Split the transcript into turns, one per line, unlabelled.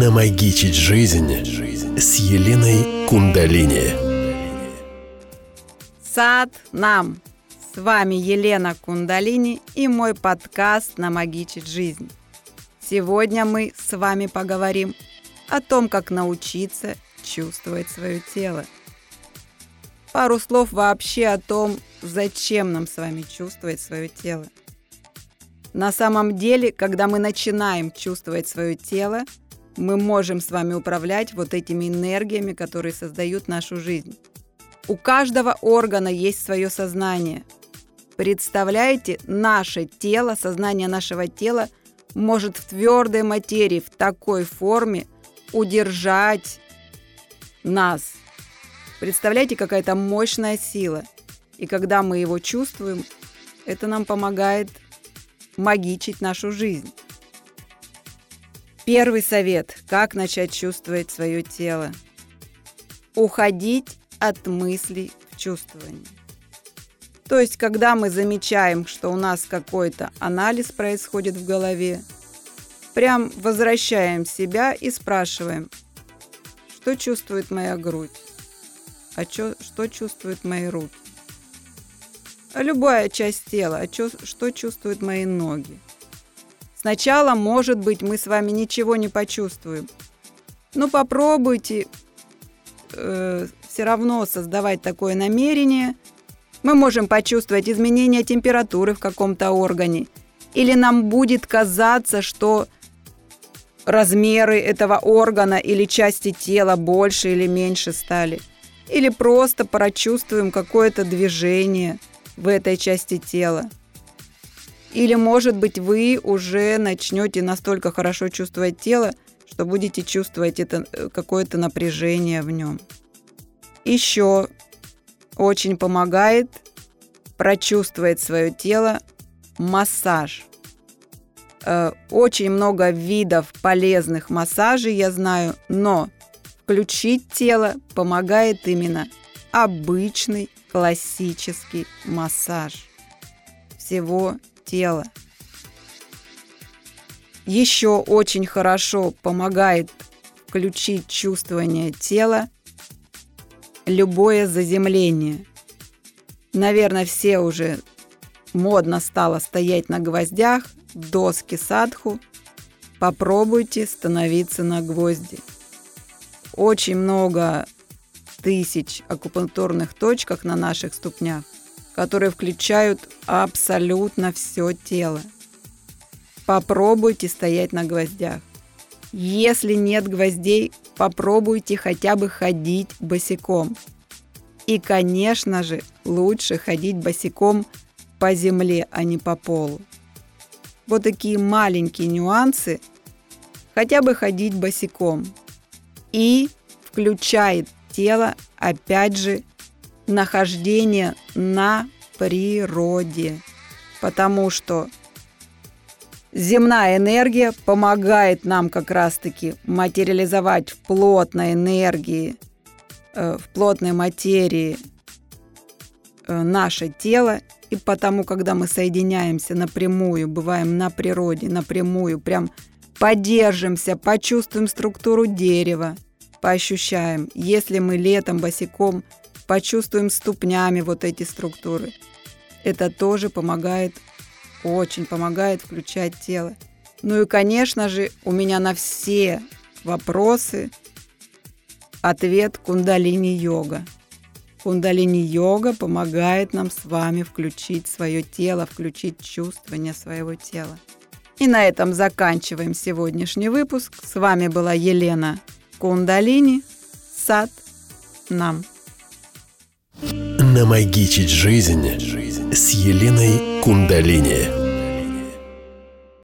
Намагичить жизнь с Еленой Кундалини.
Сад нам. С вами Елена Кундалини и мой подкаст «Намагичить жизнь». Сегодня мы с вами поговорим о том, как научиться чувствовать свое тело. Пару слов вообще о том, зачем нам с вами чувствовать свое тело. На самом деле, когда мы начинаем чувствовать свое тело, мы можем с вами управлять вот этими энергиями, которые создают нашу жизнь. У каждого органа есть свое сознание. Представляете, наше тело, сознание нашего тела может в твердой материи, в такой форме удержать нас. Представляете, какая-то мощная сила. И когда мы его чувствуем, это нам помогает магичить нашу жизнь. Первый совет. Как начать чувствовать свое тело? Уходить от мыслей в чувствование. То есть, когда мы замечаем, что у нас какой-то анализ происходит в голове, прям возвращаем себя и спрашиваем, что чувствует моя грудь, а чё, что чувствуют мои руки, любая часть тела, а чё, что чувствуют мои ноги. Сначала, может быть, мы с вами ничего не почувствуем, но попробуйте э, все равно создавать такое намерение. Мы можем почувствовать изменение температуры в каком-то органе, или нам будет казаться, что размеры этого органа или части тела больше или меньше стали. Или просто прочувствуем какое-то движение в этой части тела. Или, может быть, вы уже начнете настолько хорошо чувствовать тело, что будете чувствовать это э, какое-то напряжение в нем. Еще очень помогает прочувствовать свое тело массаж. Э, очень много видов полезных массажей я знаю, но включить тело помогает именно обычный классический массаж всего тела. Еще очень хорошо помогает включить чувствование тела любое заземление. Наверное, все уже модно стало стоять на гвоздях, доски садху. Попробуйте становиться на гвозди. Очень много тысяч акупунктурных точках на наших ступнях – которые включают абсолютно все тело. Попробуйте стоять на гвоздях. Если нет гвоздей, попробуйте хотя бы ходить босиком. И, конечно же, лучше ходить босиком по земле, а не по полу. Вот такие маленькие нюансы. Хотя бы ходить босиком. И включает тело, опять же, нахождение на природе. Потому что земная энергия помогает нам как раз-таки материализовать в плотной энергии, э, в плотной материи э, наше тело. И потому, когда мы соединяемся напрямую, бываем на природе, напрямую, прям подержимся, почувствуем структуру дерева, поощущаем. Если мы летом босиком – почувствуем ступнями вот эти структуры. Это тоже помогает, очень помогает включать тело. Ну и, конечно же, у меня на все вопросы ответ кундалини-йога. Кундалини-йога помогает нам с вами включить свое тело, включить чувствование своего тела. И на этом заканчиваем сегодняшний выпуск. С вами была Елена Кундалини. Сад нам.
Намагичить жизнь с Еленой Кундалини.